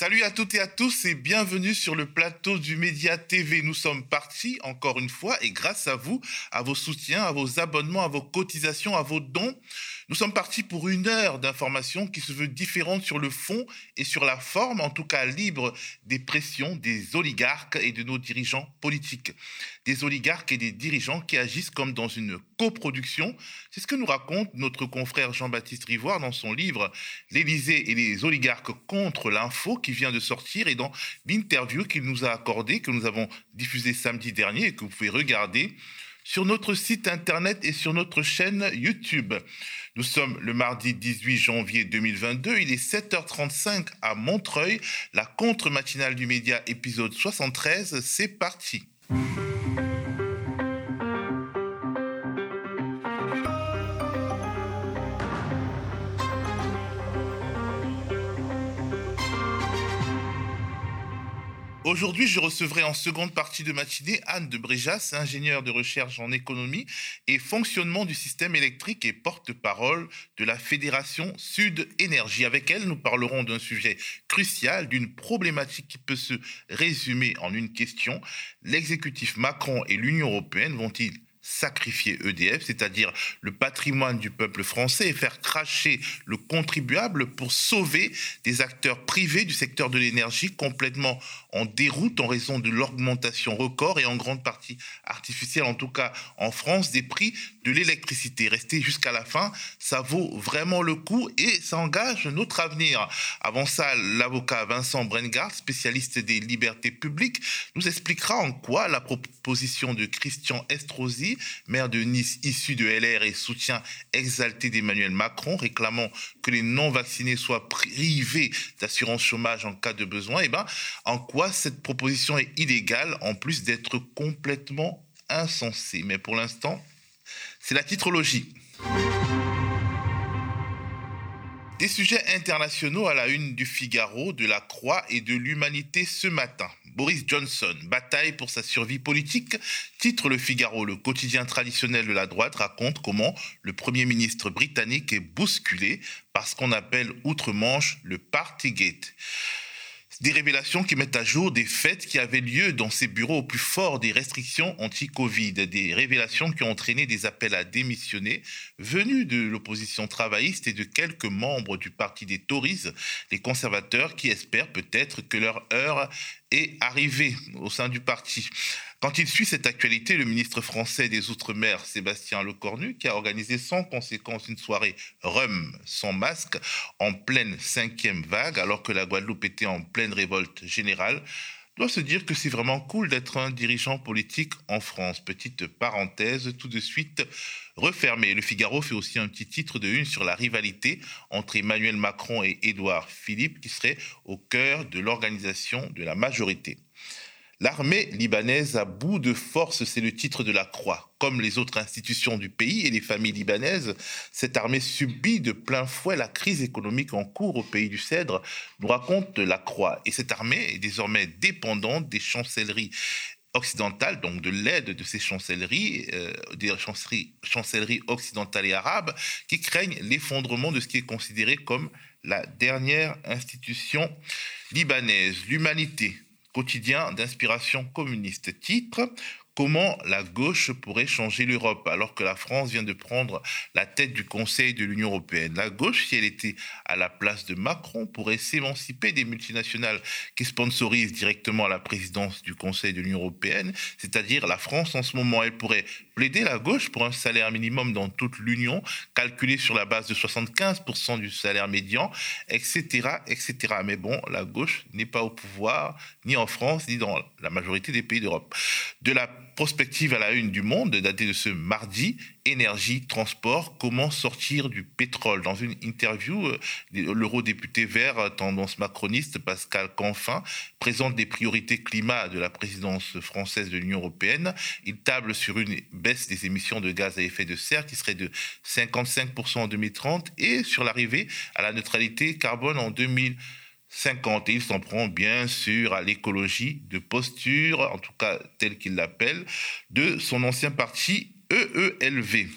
Salut à toutes et à tous et bienvenue sur le plateau du Média TV. Nous sommes partis encore une fois et grâce à vous, à vos soutiens, à vos abonnements, à vos cotisations, à vos dons, nous sommes partis pour une heure d'information qui se veut différente sur le fond et sur la forme, en tout cas libre des pressions des oligarques et de nos dirigeants politiques. Des oligarques et des dirigeants qui agissent comme dans une coproduction. C'est ce que nous raconte notre confrère Jean-Baptiste Rivoire dans son livre L'Élysée et les oligarques contre l'info qui vient de sortir et dans l'interview qu'il nous a accordée, que nous avons diffusée samedi dernier et que vous pouvez regarder sur notre site internet et sur notre chaîne YouTube. Nous sommes le mardi 18 janvier 2022, il est 7h35 à Montreuil, la contre-matinale du média épisode 73, c'est parti. Aujourd'hui, je recevrai en seconde partie de matinée Anne de Bréjas, ingénieure de recherche en économie et fonctionnement du système électrique et porte-parole de la Fédération Sud Énergie. Avec elle, nous parlerons d'un sujet crucial, d'une problématique qui peut se résumer en une question. L'exécutif Macron et l'Union européenne vont-ils sacrifier EDF, c'est-à-dire le patrimoine du peuple français, et faire cracher le contribuable pour sauver des acteurs privés du secteur de l'énergie complètement en déroute en raison de l'augmentation record et en grande partie artificielle, en tout cas en France, des prix de l'électricité. Rester jusqu'à la fin, ça vaut vraiment le coup et ça engage notre avenir. Avant ça, l'avocat Vincent Brengard, spécialiste des libertés publiques, nous expliquera en quoi la proposition de Christian Estrosi, maire de Nice issu de LR et soutien exalté d'Emmanuel Macron, réclamant que les non-vaccinés soient privés d'assurance chômage en cas de besoin, eh ben, en quoi cette proposition est illégale en plus d'être complètement insensée? Mais pour l'instant, c'est la titrologie. Des sujets internationaux à la une du Figaro, de la Croix et de l'Humanité ce matin. Boris Johnson, bataille pour sa survie politique, titre Le Figaro, le quotidien traditionnel de la droite, raconte comment le Premier ministre britannique est bousculé par ce qu'on appelle outre-Manche le Partygate. Des révélations qui mettent à jour des faits qui avaient lieu dans ces bureaux au plus fort des restrictions anti-Covid. Des révélations qui ont entraîné des appels à démissionner venus de l'opposition travailliste et de quelques membres du parti des Tories, les conservateurs qui espèrent peut-être que leur heure est arrivée au sein du parti. Quand il suit cette actualité, le ministre français des Outre-mer, Sébastien Lecornu, qui a organisé sans conséquence une soirée rhum sans masque en pleine cinquième vague, alors que la Guadeloupe était en pleine révolte générale, doit se dire que c'est vraiment cool d'être un dirigeant politique en France. Petite parenthèse, tout de suite refermée. Le Figaro fait aussi un petit titre de une sur la rivalité entre Emmanuel Macron et Édouard Philippe, qui serait au cœur de l'organisation de la majorité. L'armée libanaise à bout de force, c'est le titre de la Croix. Comme les autres institutions du pays et les familles libanaises, cette armée subit de plein fouet la crise économique en cours au pays du Cèdre, nous raconte la Croix. Et cette armée est désormais dépendante des chancelleries occidentales, donc de l'aide de ces chancelleries, euh, des chancelleries, chancelleries occidentales et arabes, qui craignent l'effondrement de ce qui est considéré comme la dernière institution libanaise. L'humanité quotidien d'inspiration communiste. Titre Comment la gauche pourrait changer l'Europe alors que la France vient de prendre la tête du Conseil de l'Union européenne La gauche, si elle était à la place de Macron, pourrait s'émanciper des multinationales qui sponsorisent directement la présidence du Conseil de l'Union européenne, c'est-à-dire la France en ce moment. Elle pourrait plaider la gauche pour un salaire minimum dans toute l'Union, calculé sur la base de 75% du salaire médian, etc., etc. Mais bon, la gauche n'est pas au pouvoir, ni en France, ni dans la majorité des pays d'Europe. De la prospective à la une du monde, datée de ce mardi, énergie, transport, comment sortir du pétrole? Dans une interview, euh, l'eurodéputé vert tendance macroniste Pascal Canfin présente des priorités climat de la présidence française de l'Union européenne. Il table sur une baisse des émissions de gaz à effet de serre qui serait de 55% en 2030 et sur l'arrivée à la neutralité carbone en 2050. 50. Et il s'en prend bien sûr à l'écologie de posture, en tout cas tel qu'il l'appelle, de son ancien parti EELV.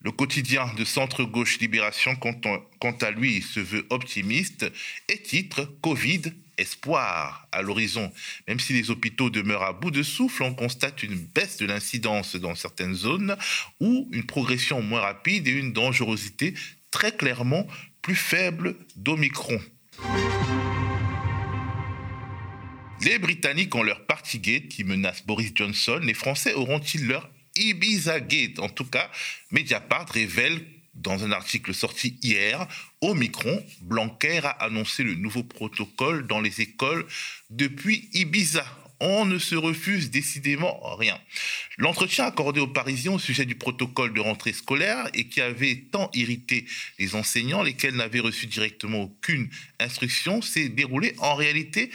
Le quotidien de centre-gauche Libération, quant à lui, se veut optimiste et titre Covid espoir à l'horizon. Même si les hôpitaux demeurent à bout de souffle, on constate une baisse de l'incidence dans certaines zones ou une progression moins rapide et une dangerosité très clairement plus faible d'Omicron. Les Britanniques ont leur Partygate qui menace Boris Johnson. Les Français auront-ils leur Ibiza Gate? En tout cas, Mediapart révèle dans un article sorti hier, Omicron, Blanquer a annoncé le nouveau protocole dans les écoles depuis Ibiza. On ne se refuse décidément rien. L'entretien accordé aux Parisiens au sujet du protocole de rentrée scolaire et qui avait tant irrité les enseignants, lesquels n'avaient reçu directement aucune instruction, s'est déroulé en réalité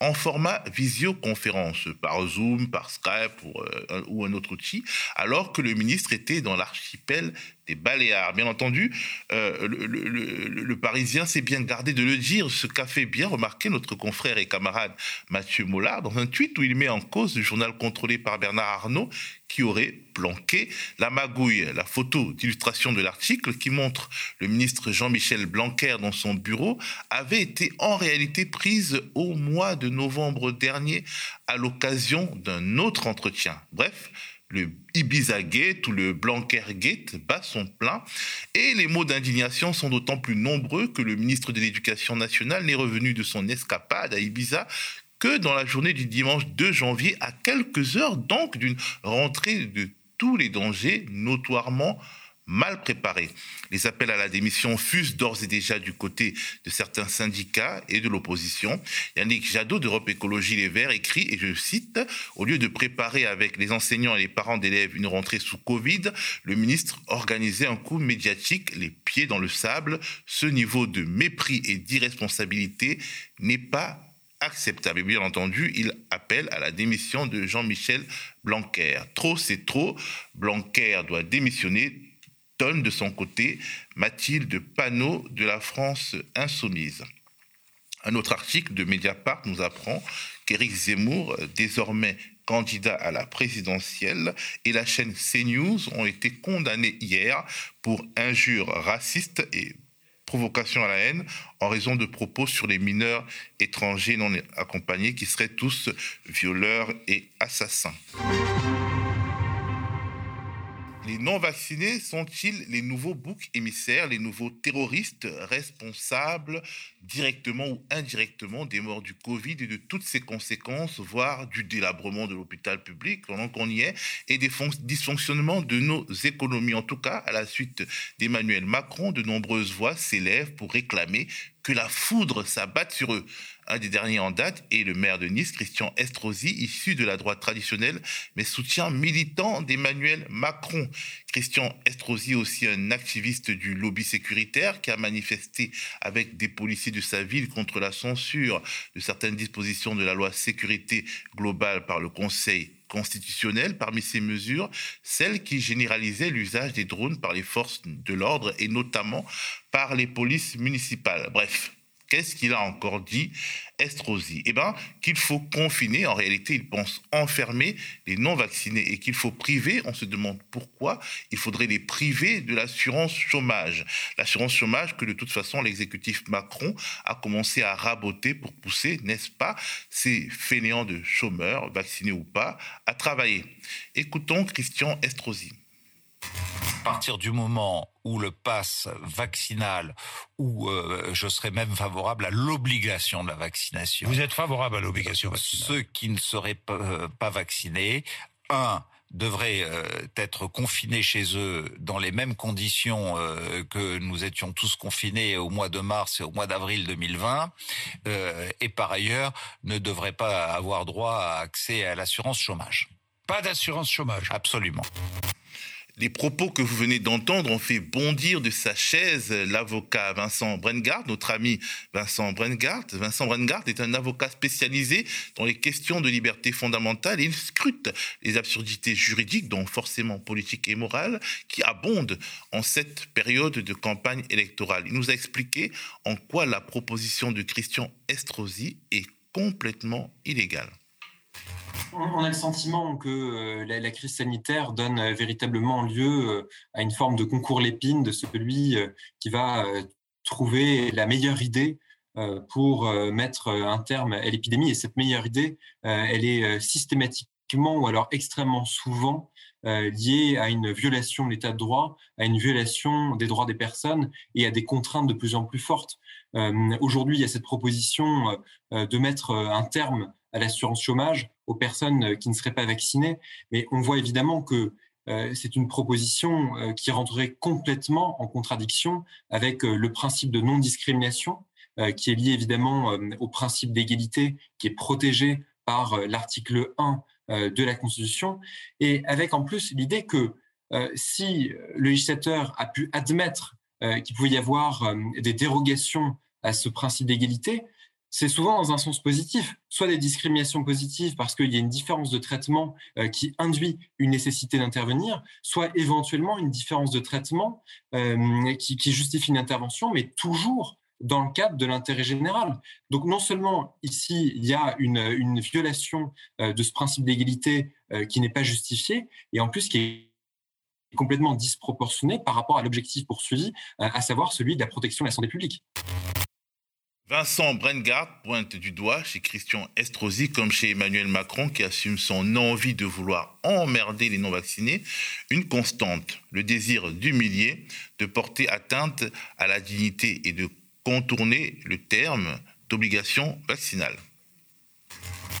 en format visioconférence, par Zoom, par Skype ou, euh, ou, un autre outil, alors que le ministre était dans l'archipel des Baléares. Bien entendu, euh, le, Parisien s'est bien gardé de le dire, ce qu'a fait bien remarquer notre confrère et camarade Mathieu Mollard dans un tweet où il met en cause le journal contrôlé par Bernard Arnault qui aurait planqué la magouille. La photo d'illustration de l'article qui montre le ministre Jean-Michel Blanquer dans son bureau avait été en réalité prise au mois de novembre dernier à l'occasion d'un autre entretien. Bref, le Ibiza Gate ou le Blanquer Gate bat son plein et les mots d'indignation sont d'autant plus nombreux que le ministre de l'Éducation nationale n'est revenu de son escapade à Ibiza que dans la journée du dimanche 2 janvier, à quelques heures donc d'une rentrée de tous les dangers notoirement mal préparé. Les appels à la démission fusent d'ores et déjà du côté de certains syndicats et de l'opposition. Yannick Jadot d'Europe Écologie Les Verts écrit, et je cite, Au lieu de préparer avec les enseignants et les parents d'élèves une rentrée sous Covid, le ministre organisait un coup médiatique les pieds dans le sable. Ce niveau de mépris et d'irresponsabilité n'est pas acceptable. Et bien entendu, il appelle à la démission de Jean-Michel Blanquer. Trop, c'est trop. Blanquer doit démissionner de son côté Mathilde Panot de la France insoumise. Un autre article de Mediapart nous apprend qu'Éric Zemmour, désormais candidat à la présidentielle, et la chaîne CNews ont été condamnés hier pour injures racistes et provocation à la haine en raison de propos sur les mineurs étrangers non accompagnés qui seraient tous violeurs et assassins. Les non-vaccinés sont-ils les nouveaux boucs émissaires, les nouveaux terroristes responsables directement ou indirectement des morts du Covid et de toutes ses conséquences, voire du délabrement de l'hôpital public pendant qu'on y est, et des dysfonctionnements de nos économies? En tout cas, à la suite d'Emmanuel Macron, de nombreuses voix s'élèvent pour réclamer que la foudre s'abatte sur eux. Un des derniers en date est le maire de Nice, Christian Estrosi, issu de la droite traditionnelle, mais soutien militant d'Emmanuel Macron. Christian Estrosi, aussi un activiste du lobby sécuritaire, qui a manifesté avec des policiers de sa ville contre la censure de certaines dispositions de la loi sécurité globale par le Conseil constitutionnel parmi ces mesures, celle qui généralisait l'usage des drones par les forces de l'ordre et notamment par les polices municipales. Bref, Qu'est-ce qu'il a encore dit, Estrosi? Eh bien, qu'il faut confiner, en réalité, il pense enfermer les non-vaccinés et qu'il faut priver, on se demande pourquoi, il faudrait les priver de l'assurance chômage. L'assurance chômage que de toute façon l'exécutif Macron a commencé à raboter pour pousser, n'est-ce pas, ces fainéants de chômeurs, vaccinés ou pas, à travailler. Écoutons Christian Estrosi à partir du moment où le pass vaccinal, ou euh, je serais même favorable à l'obligation de la vaccination. Vous êtes favorable à l'obligation vaccinale Ceux qui ne seraient pas, euh, vaccinés, un, devraient euh, être confinés chez eux dans les mêmes conditions que nous étions tous confinés au mois de mars et au mois d'avril 2020, et par ailleurs ne devraient pas avoir droit à accès à l'assurance chômage. Pas d'assurance chômage. Absolument. Les propos que vous venez d'entendre ont fait bondir de sa chaise l'avocat Vincent Brengard, notre ami Vincent Brengard. Vincent Brengard est un avocat spécialisé dans les questions de liberté fondamentale il scrute les absurdités juridiques, dont forcément politiques et morales, qui abondent en cette période de campagne électorale. Il nous a expliqué en quoi la proposition de Christian Estrosi est complètement illégale on a le sentiment que euh, la, crise sanitaire donne euh, véritablement lieu euh, à une forme de concours l'épine de celui qui va trouver la meilleure idée pour mettre un terme à l'épidémie. Et cette meilleure idée, elle est systématiquement ou alors extrêmement souvent liée à une violation de l'état de droit, à une violation des droits des personnes et à des contraintes de plus en plus fortes. Aujourd'hui, il y a cette proposition de mettre un terme à l'assurance chômage aux personnes qui ne seraient pas vaccinées, mais on voit évidemment que euh, c'est une proposition euh, qui rentrerait complètement en contradiction avec euh, le principe de non-discrimination, qui est lié évidemment au principe d'égalité, qui est protégé par l'article 1 de la Constitution, et avec en plus l'idée que si le législateur a pu admettre qu'il pouvait y avoir des dérogations à ce principe d'égalité, c'est souvent dans un sens positif, soit des discriminations positives parce qu'il y a une différence de traitement euh, qui induit une nécessité d'intervenir, soit éventuellement une différence de traitement euh, qui, justifie une intervention, mais toujours dans le cadre de l'intérêt général. Donc non seulement ici, il y a une, violation euh, de ce principe d'égalité qui n'est pas justifié, et en plus qui est complètement disproportionné par rapport à l'objectif poursuivi, à savoir celui de la protection de la santé publique. Vincent Brengard pointe du doigt chez Christian Estrosi comme chez Emmanuel Macron qui assume son envie de vouloir emmerder les non-vaccinés, une constante, le désir d'humilier, de porter atteinte à la dignité et de contourner le terme d'obligation vaccinale.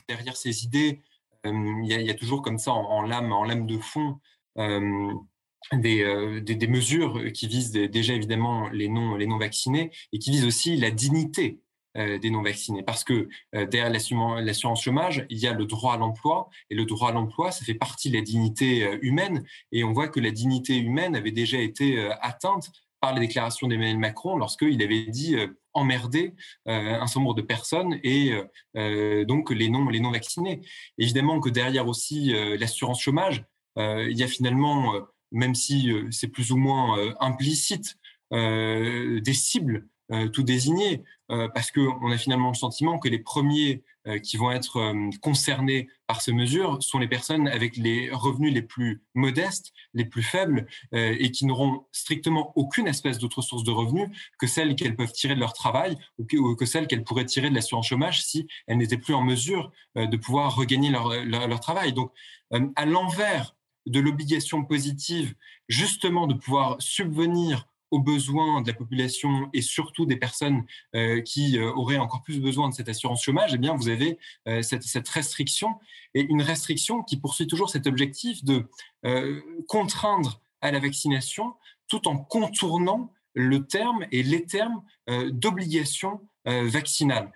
Derrière ces idées, euh, il y, a toujours comme ça en, lame, en lame de fond euh, euh, des, mesures qui visent déjà évidemment les non, les non vaccinés et qui visent aussi la dignité euh, des non vaccinés. Parce que euh, derrière l'assurance chômage, il y a le droit à l'emploi et le droit à l'emploi, ça fait partie de la dignité humaine et on voit que la dignité humaine avait déjà été atteinte par les déclarations d'Emmanuel Macron lorsqu'il avait dit emmerder un certain nombre de personnes et donc les non, les non vaccinés. Évidemment que derrière aussi l'assurance chômage, il y a finalement même si euh, c'est plus ou moins euh, implicite, euh, des cibles tout désignées, parce qu'on a finalement le sentiment que les premiers qui vont être concernés par ces mesures sont les personnes avec les revenus les plus modestes, les plus faibles, et qui n'auront strictement aucune espèce d'autre source de revenus que celles qu'elles peuvent tirer de leur travail ou que, celles qu'elles pourraient tirer de l'assurance chômage si elles n'étaient plus en mesure de pouvoir regagner leur, leur travail. Donc, à l'envers de l'obligation positive, justement de pouvoir subvenir aux besoins de la population et surtout des personnes euh, qui euh, auraient encore plus besoin de cette assurance chômage, eh bien, vous avez euh, cette, restriction et une restriction qui poursuit toujours cet objectif de contraindre à la vaccination tout en contournant le terme et les termes d'obligation vaccinale.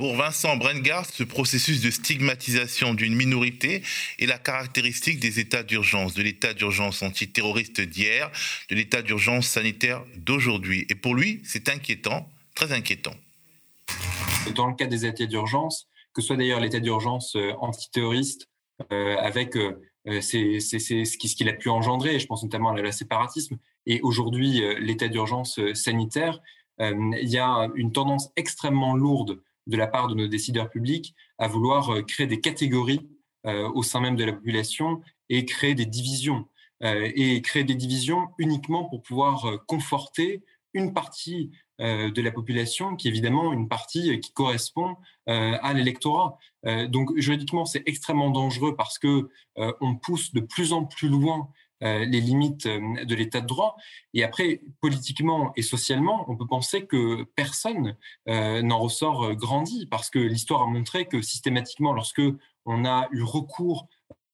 Pour Vincent Brengard, ce processus de stigmatisation d'une minorité est la caractéristique des états d'urgence, de l'état d'urgence antiterroriste d'hier, de l'état d'urgence sanitaire d'aujourd'hui. Et pour lui, c'est inquiétant, très inquiétant. Dans le cas des états d'urgence, que ce soit d'ailleurs l'état d'urgence euh, antiterroriste, euh, avec euh, ce qu'il a pu engendrer, je pense notamment à la séparatisme, et aujourd'hui l'état d'urgence sanitaire, il y a une tendance extrêmement lourde de la part de nos décideurs publics à vouloir euh, créer des catégories euh, au sein même de la population et créer des divisions. Euh, et créer des divisions uniquement pour pouvoir conforter une partie de la population, qui est évidemment une partie qui correspond à l'électorat. donc juridiquement, c'est extrêmement dangereux parce que on pousse de plus en plus loin euh, les limites euh, de l'état de droit. Et après, politiquement et socialement, on peut penser que personne euh, n'en ressort grandi, parce que l'histoire a montré que systématiquement, lorsque on a eu recours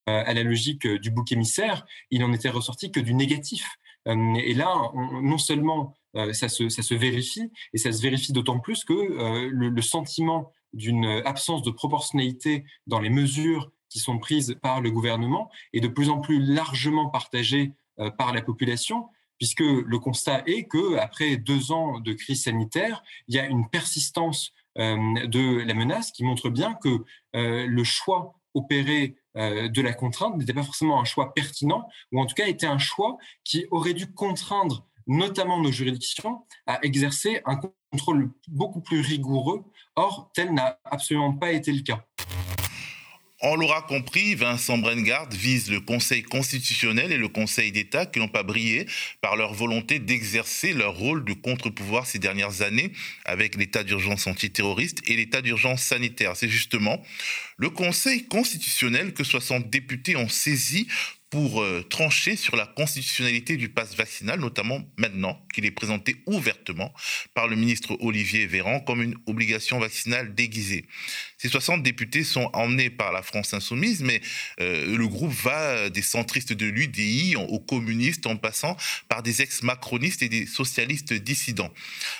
à la logique du bouc émissaire, il n'en était ressorti que du négatif. Et là, non seulement ça se, ça, se, vérifie, et ça se vérifie d'autant plus que le, sentiment d'une absence de proportionnalité dans les mesures qui sont prises par le gouvernement et de plus en plus largement partagées euh, par la population, puisque le constat est que après deux ans de crise sanitaire, il y a une persistance euh, de la menace qui montre bien que euh, le choix opéré de la contrainte n'était pas forcément un choix pertinent, ou en tout cas était un choix qui aurait dû contraindre notamment nos juridictions à exercer un contrôle beaucoup plus rigoureux. Or, tel n'a absolument pas été le cas. On l'aura compris, Vincent Brengard vise le Conseil constitutionnel et le Conseil d'État qui n'ont pas brillé par leur volonté d'exercer leur rôle de contre-pouvoir ces dernières années avec l'état d'urgence antiterroriste et l'état d'urgence sanitaire. C'est justement le Conseil constitutionnel que 60 députés ont saisi pour euh, trancher sur la constitutionnalité du pass vaccinal, notamment maintenant qu'il est présenté ouvertement par le ministre Olivier Véran comme une obligation vaccinale déguisée. Ces 60 députés sont emmenés par la France insoumise, mais euh, le groupe va des centristes de l'UDI aux communistes en passant par des ex-macronistes et des socialistes dissidents.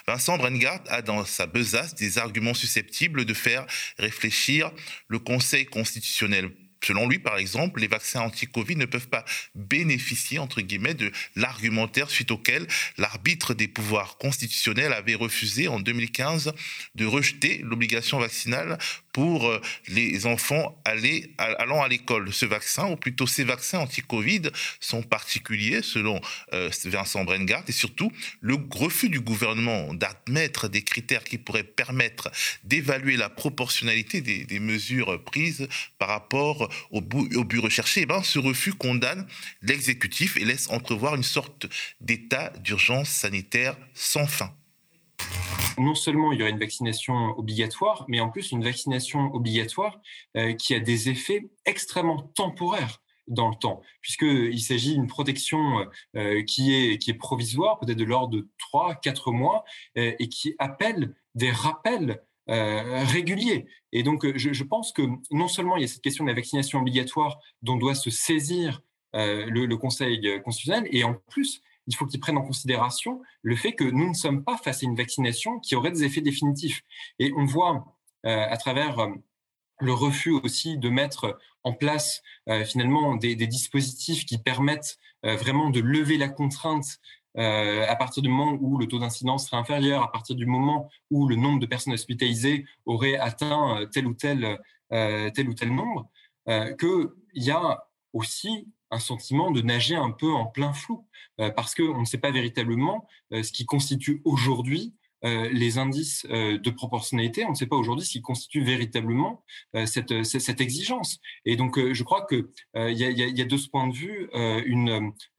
Vincent Brengard a dans sa besace des arguments susceptibles de faire réfléchir le Conseil constitutionnel Selon lui, par exemple, les vaccins anti-Covid ne peuvent pas bénéficier, de l'argumentaire suite auquel l'arbitre des pouvoirs constitutionnels avait refusé en 2015 de rejeter l'obligation vaccinale pour euh, les enfants allant à l'école. Ce vaccin, ou plutôt ces vaccins anti-Covid, sont particuliers selon euh, Vincent Brengard et surtout le refus du gouvernement d'admettre des critères qui pourraient permettre d'évaluer la proportionnalité des, mesures prises par rapport au, au but recherché. Eh ben, ce refus condamne l'exécutif et laisse entrevoir une sorte d'état d'urgence sanitaire sans fin non seulement il y aurait une vaccination obligatoire, mais en plus une vaccination obligatoire euh, qui a des effets extrêmement temporaires dans le temps, puisqu'il s'agit d'une protection euh, qui, est, qui est provisoire, peut-être de l'ordre de 3, 4 mois, euh, et qui appelle des rappels réguliers. Et donc, je, pense que non seulement il y a cette question de la vaccination obligatoire dont doit se saisir le, Conseil constitutionnel, et en plus, il faut qu'ils prennent en considération le fait que nous ne sommes pas face à une vaccination qui aurait des effets définitifs. Et on voit euh, à travers euh, le refus aussi de mettre en place euh, finalement des, dispositifs qui permettent vraiment de lever la contrainte à partir du moment où le taux d'incidence serait inférieur, à partir du moment où le nombre de personnes hospitalisées aurait atteint tel ou tel, tel ou tel nombre, qu'il y a aussi un sentiment de nager un peu en plein flou, euh, parce qu'on ne sait pas véritablement euh, ce qui constitue aujourd'hui euh, les indices de proportionnalité, on ne sait pas aujourd'hui ce qui constitue véritablement cette, exigence. Et donc, je crois qu'il y, y a de ce point de vue,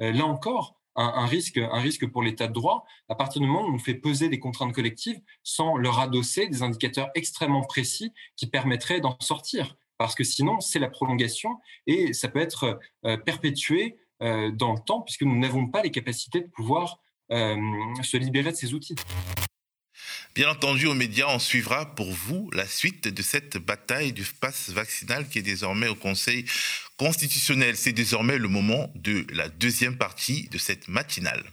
là encore, un, risque, un risque pour l'état de droit. À partir du moment où on fait peser des contraintes collectives sans leur adosser des indicateurs extrêmement précis qui permettraient d'en sortir parce que sinon, c'est la prolongation et ça peut être euh, perpétué euh, dans le temps, puisque nous n'avons pas les capacités de pouvoir euh, se libérer de ces outils. Bien entendu, aux médias, on suivra pour vous la suite de cette bataille du pass vaccinal qui est désormais au Conseil constitutionnel. C'est désormais le moment de la deuxième partie de cette matinale.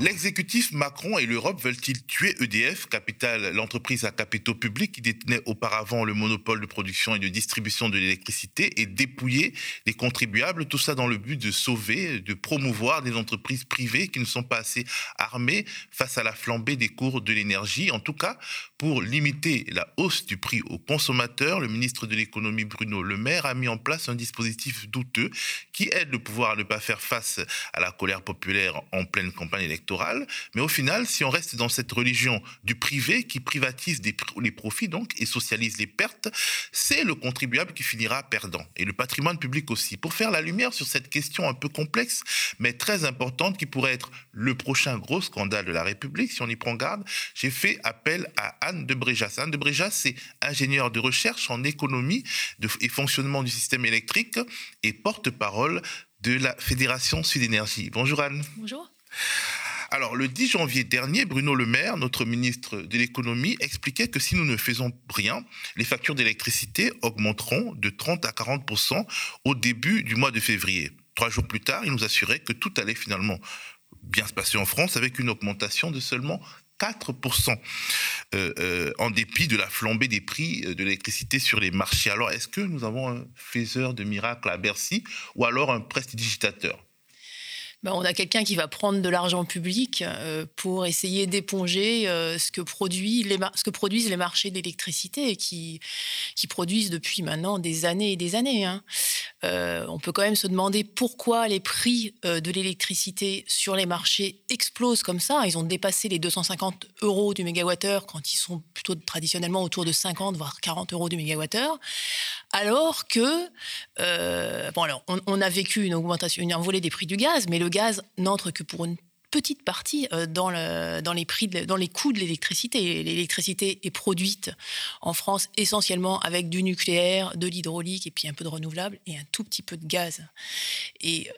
L'exécutif Macron et l'Europe veulent-ils tuer EDF, l'entreprise à capitaux publics qui détenait auparavant le monopole de production et de distribution de l'électricité et dépouiller les contribuables, tout ça dans le but de sauver, de promouvoir des entreprises privées qui ne sont pas assez armées face à la flambée des cours de l'énergie? En tout cas, pour limiter la hausse du prix aux consommateurs, le ministre de l'économie Bruno Le Maire a mis en place un dispositif douteux qui aide le pouvoir à ne pas faire face à la colère populaire en pleine campagne électorale mais au final, si on reste dans cette religion du privé qui privatise les profits donc et socialise les pertes, c'est le contribuable qui finira perdant et le patrimoine public aussi. Pour faire la lumière sur cette question un peu complexe, mais très importante qui pourrait être le prochain gros scandale de la République, si on y prend garde, j'ai fait appel à Anne de Bréjas. Anne de Bréjas, c'est ingénieure de recherche en économie et fonctionnement du système électrique et porte-parole de la Fédération Sud Énergie. Bonjour Anne. Bonjour. Alors, le 10 janvier dernier, Bruno Le Maire, notre ministre de l'économie, expliquait que si nous ne faisons rien, les factures d'électricité augmenteront de 30 à 40 au début du mois de février. Trois jours plus tard, il nous assurait que tout allait finalement bien se passer en France avec une augmentation de seulement 4%, euh, euh, en dépit de la flambée des prix de l'électricité sur les marchés. Alors, est-ce que nous avons un faiseur de miracles à Bercy ou alors un prestidigitateur? Ben, on a quelqu'un qui va prendre de l'argent public euh, pour essayer d'éponger euh, ce, que produit ce que produisent les marchés d'électricité qui, qui produisent depuis maintenant des années et des années. Hein. Euh, on peut quand même se demander pourquoi les prix euh, de l'électricité sur les marchés explosent comme ça. Ils ont dépassé les 250 euros du mégawattheure quand ils sont plutôt traditionnellement autour de 50 voire 40 euros du mégawattheure. Alors que, euh, bon alors, on, a vécu une augmentation, une envolée des prix du gaz, mais le gaz n'entre que pour une petite partie euh, dans, le, dans, les prix, dans les coûts de l'électricité. L'électricité est produite en France essentiellement avec du nucléaire, de l'hydraulique et puis un peu de renouvelable et un tout petit peu de gaz. Et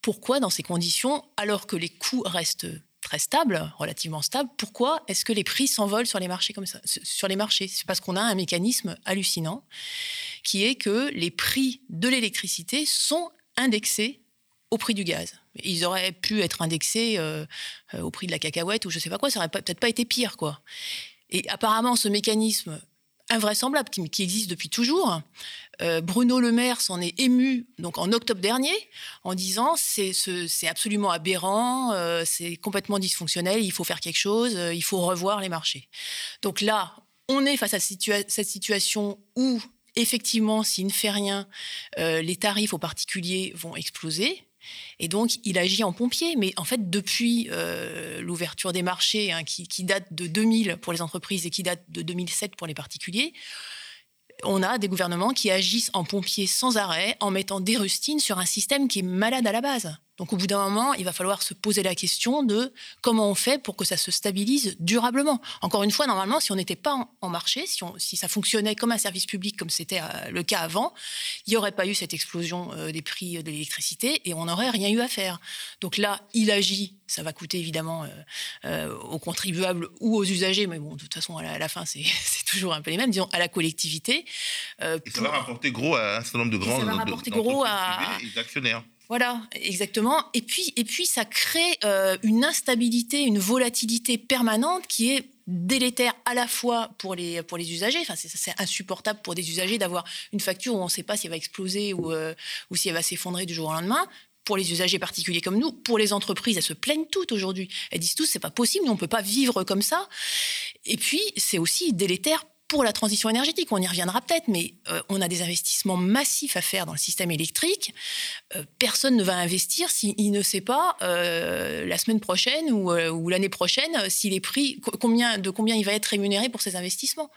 pourquoi, dans ces conditions, alors que les coûts restent très stables, relativement stables, pourquoi est-ce que les prix s'envolent sur les marchés comme ça Sur les marchés, c'est parce qu'on a un mécanisme hallucinant qui est que les prix de l'électricité sont indexés au prix du gaz. Ils auraient pu être indexés euh, euh, au prix de la cacahuète ou je sais pas quoi, ça aurait peut-être pas été pire, quoi. Et apparemment, ce mécanisme invraisemblable qui, existe depuis toujours, euh, Bruno Le Maire s'en est ému donc en octobre dernier en disant c'est absolument aberrant, c'est complètement dysfonctionnel, il faut faire quelque chose, il faut revoir les marchés. Donc là, on est face à cette situation où effectivement, s'il ne fait rien, les tarifs aux particuliers vont exploser. Et donc, il agit en pompier. Mais en fait, depuis euh, l'ouverture des marchés, hein, qui, date de 2000 pour les entreprises et qui date de 2007 pour les particuliers, on a des gouvernements qui agissent en pompier sans arrêt, en mettant des rustines sur un système qui est malade à la base. Donc au bout d'un moment, il va falloir se poser la question de comment on fait pour que ça se stabilise durablement. Encore une fois, normalement, si on n'était pas en marché, si, si, ça fonctionnait comme un service public, comme c'était euh, le cas avant, il n'y aurait pas eu cette explosion euh, des prix de l'électricité et on n'aurait rien eu à faire. Donc là, il agit, ça va coûter évidemment euh, aux contribuables ou aux usagers, mais bon, de toute façon, à la, fin, c'est toujours un peu les mêmes, disons, à la collectivité. et ça va rapporter gros à un certain nombre de grands... Ça va rapporter gros à... actionnaires. Voilà, exactement. Et puis, et puis ça crée euh, une instabilité, une volatilité permanente qui est délétère à la fois pour les, pour les usagers. Enfin, c'est insupportable pour des usagers d'avoir une facture où on ne sait pas si elle va exploser ou, euh, ou si elle va s'effondrer du jour au lendemain pour les usagers particuliers comme nous, pour les entreprises, elles se plaignent toutes aujourd'hui. Elles disent tous c'est pas possible, on ne peut pas vivre comme ça. Et puis c'est aussi délétère pour la transition énergétique. On y reviendra peut-être, mais euh, on a des investissements massifs à faire dans le système électrique. Euh, personne ne va investir s'il ne sait pas euh, la semaine prochaine ou, ou l'année prochaine si les prix, combien, de combien il va être rémunéré pour ces investissements.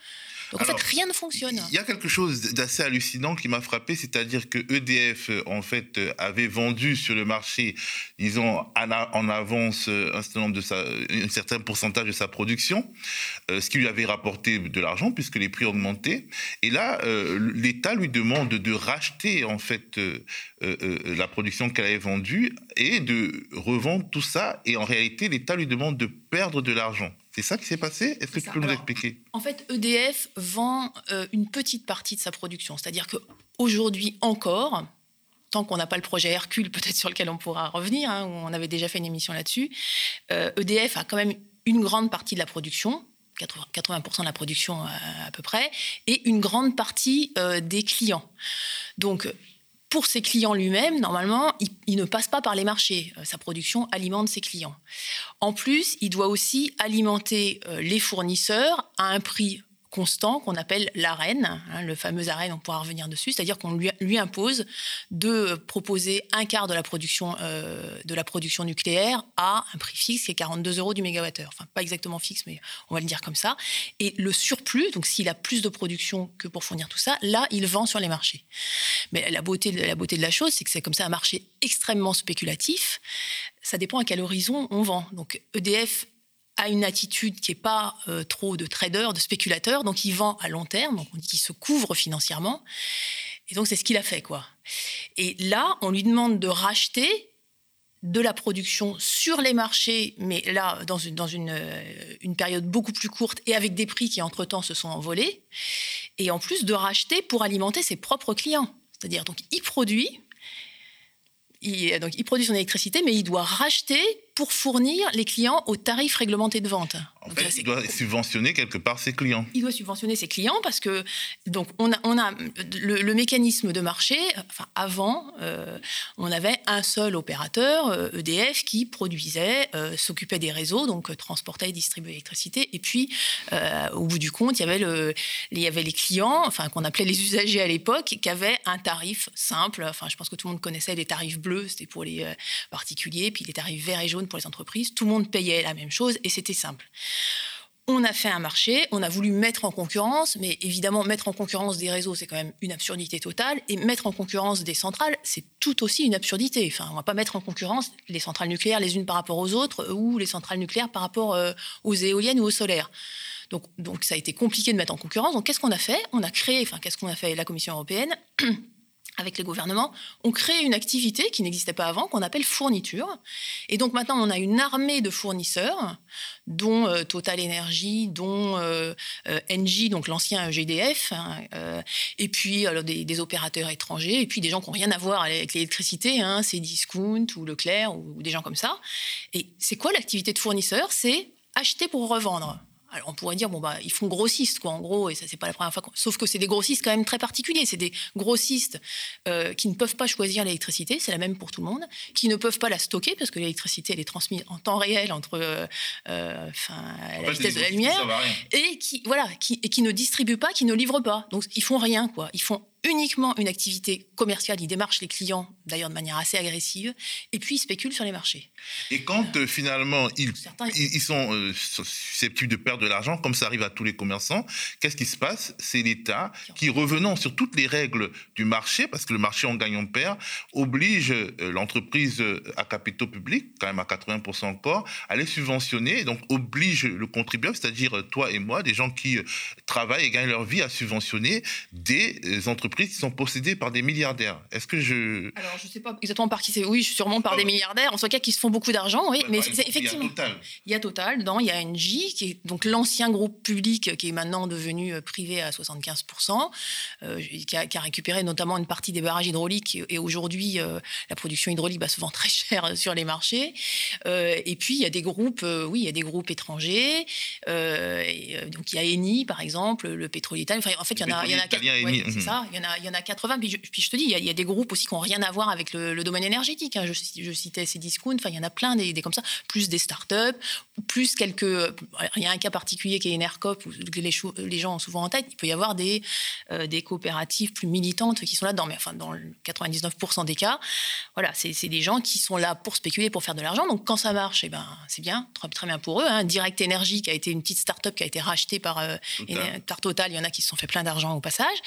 Donc en fait, rien ne fonctionne. Il y a quelque chose d'assez hallucinant qui m'a frappé, c'est-à-dire que EDF en fait avait vendu sur le marché, disons en avance un certain nombre de sa, un certain pourcentage de sa production, euh, ce qui lui avait rapporté de l'argent puisque les prix augmentaient. Et là, euh, l'État lui demande de racheter en fait euh, la production qu'elle avait vendue et de revendre tout ça. Et en réalité, l'État lui demande de perdre de l'argent. C'est ça qui s'est passé? Est-ce que tu peux nous expliquer? En fait, EDF vend euh, une petite partie de sa production. C'est-à-dire qu'aujourd'hui encore, tant qu'on n'a pas le projet Hercule, peut-être sur lequel on pourra revenir, hein, on avait déjà fait une émission là-dessus, EDF euh, e a quand même une grande partie de la production, 80% de la production à, peu près, et une grande partie euh, des clients. Donc, pour ses clients lui-même, normalement, il, ne passe pas par les marchés. Euh, sa production alimente ses clients. En plus, il doit aussi alimenter euh, les fournisseurs à un prix constant qu'on appelle l'arène, hein, le fameux arène, on pourra revenir dessus, c'est-à-dire qu'on lui, impose de proposer un quart de la production euh, de la production nucléaire à un prix fixe qui est 42 euros du mégawattheure. Enfin, pas exactement fixe, mais on va le dire comme ça. Et le surplus, donc s'il a plus de production que pour fournir tout ça, là, il vend sur les marchés. Mais la beauté de la, beauté de la chose, c'est que c'est comme ça un marché extrêmement spéculatif. Ça dépend à quel horizon on vend. Donc EDF a une attitude qui n'est pas euh, trop de trader, de spéculateur, donc il vend à long terme, donc on dit qu'il se couvre financièrement. Et donc c'est ce qu'il a fait, quoi. Et là, on lui demande de racheter de la production sur les marchés, mais là, dans une, dans une, euh, une période beaucoup plus courte et avec des prix qui, entre-temps, se sont envolés. Et en plus de racheter pour alimenter ses propres clients. C'est-à-dire, donc, il produit, donc, il produit son électricité, mais il doit racheter pour fournir les clients au tarif réglementé de vente. En fait, il doit subventionner quelque part ses clients. Il doit subventionner ses clients parce que donc on a, on a le, mécanisme de marché. Enfin, avant, euh, on avait un seul opérateur, EDF, e qui produisait, s'occupait des réseaux, donc transportait et distribuait l'électricité. Et puis, au bout du compte, il y avait le, il y avait les clients, enfin qu'on appelait les usagers à l'époque, qui avaient un tarif simple. Enfin, je pense que tout le monde connaissait les tarifs bleus, c'était pour les particuliers, puis les tarifs verts et jaunes pour les entreprises. Tout le monde payait la même chose et c'était simple. On a fait un marché, on a voulu mettre en concurrence, mais évidemment, mettre en concurrence des réseaux, c'est quand même une absurdité totale, et mettre en concurrence des centrales, c'est tout aussi une absurdité. Enfin, on ne va pas mettre en concurrence les centrales nucléaires les unes par rapport aux autres, ou les centrales nucléaires par rapport euh, aux éoliennes ou au solaire. Donc, donc, ça a été compliqué de mettre en concurrence. Donc, qu'est-ce qu'on a fait? On a créé, enfin, qu'est-ce qu'on a fait? La Commission européenne avec les gouvernements, on crée une activité qui n'existait pas avant, qu'on appelle fourniture. Et donc maintenant, on a une armée de fournisseurs, dont euh, Total Energy, dont euh, euh Engie, donc l'ancien GDF, hein, euh, et puis alors, des, opérateurs étrangers, et puis des gens qui n'ont rien à voir avec l'électricité, hein, c'est Discount ou Leclerc ou, ou des gens comme ça. Et c'est quoi l'activité de fournisseur? C'est acheter pour revendre. Alors on pourrait dire bon bah ils font grossistes quoi en gros et ça c'est pas la première fois. Sauf que c'est des grossistes quand même très particuliers. C'est des grossistes euh, qui ne peuvent pas choisir l'électricité, c'est la même pour tout le monde, qui ne peuvent pas la stocker parce que l'électricité elle est transmise en temps réel entre euh, euh la vitesse de la lumière et qui voilà qui, et qui ne distribuent pas, qui ne livrent pas. Donc ils font rien quoi. Ils font uniquement une activité commerciale, ils démarchent les clients, d'ailleurs de manière assez agressive, et puis ils spéculent sur les marchés. Et quand euh, finalement ils, ils, sont euh, susceptibles de perdre de l'argent, comme ça arrive à tous les commerçants, qu'est-ce qui se passe? C'est l'État qui, revenant sur toutes les règles du marché, parce que le marché en gagne, on perd, oblige euh, l'entreprise à capitaux publics, quand même à 80% encore, à les subventionner, donc oblige le contribuable, c'est-à-dire toi et moi, des gens qui travaillent et gagnent leur vie, à subventionner des entreprises qui sont possédées par des milliardaires. Est-ce que je... Alors, je ne sais pas exactement par qui c'est. Oui, sûrement par des milliardaires, en tout cas qui se font beaucoup d'argent, oui. mais effectivement... Il y a Total. Il y a Total, dedans, il y a Engie, qui est donc l'ancien groupe public qui est maintenant devenu euh, privé à 75%, euh, qui, a, récupéré notamment une partie des barrages hydrauliques. Et, aujourd'hui, euh, la production hydraulique bah, se vend très cher sur les marchés. et puis, il y a des groupes, oui, il y a des groupes étrangers. donc, il y a Eni, par exemple, le pétrolier italien. Enfin, en fait, il y en a, il y en a quatre. c'est ça. Il y en a, il y en a 80. Puis je, puis je te dis, il y, a, des groupes aussi qui n'ont rien à voir avec le, domaine énergétique. Hein. Je, je, citais ces discounts. Enfin, il y en a plein des, comme ça. Plus des startups, plus quelques. Il y a un cas particulier qui est Enercop, où les, les gens ont souvent en tête. Il peut y avoir des, euh, des coopératives plus militantes qui sont là-dedans. Mais enfin, dans 99% des cas, voilà, c'est des gens qui sont là pour spéculer, pour faire de l'argent. Donc quand ça marche, eh ben, c'est bien, très, très, bien pour eux. Hein. Direct Energy, qui a été une petite startup qui a été rachetée par, euh, Total. Total, il y en a qui se sont fait plein d'argent au passage.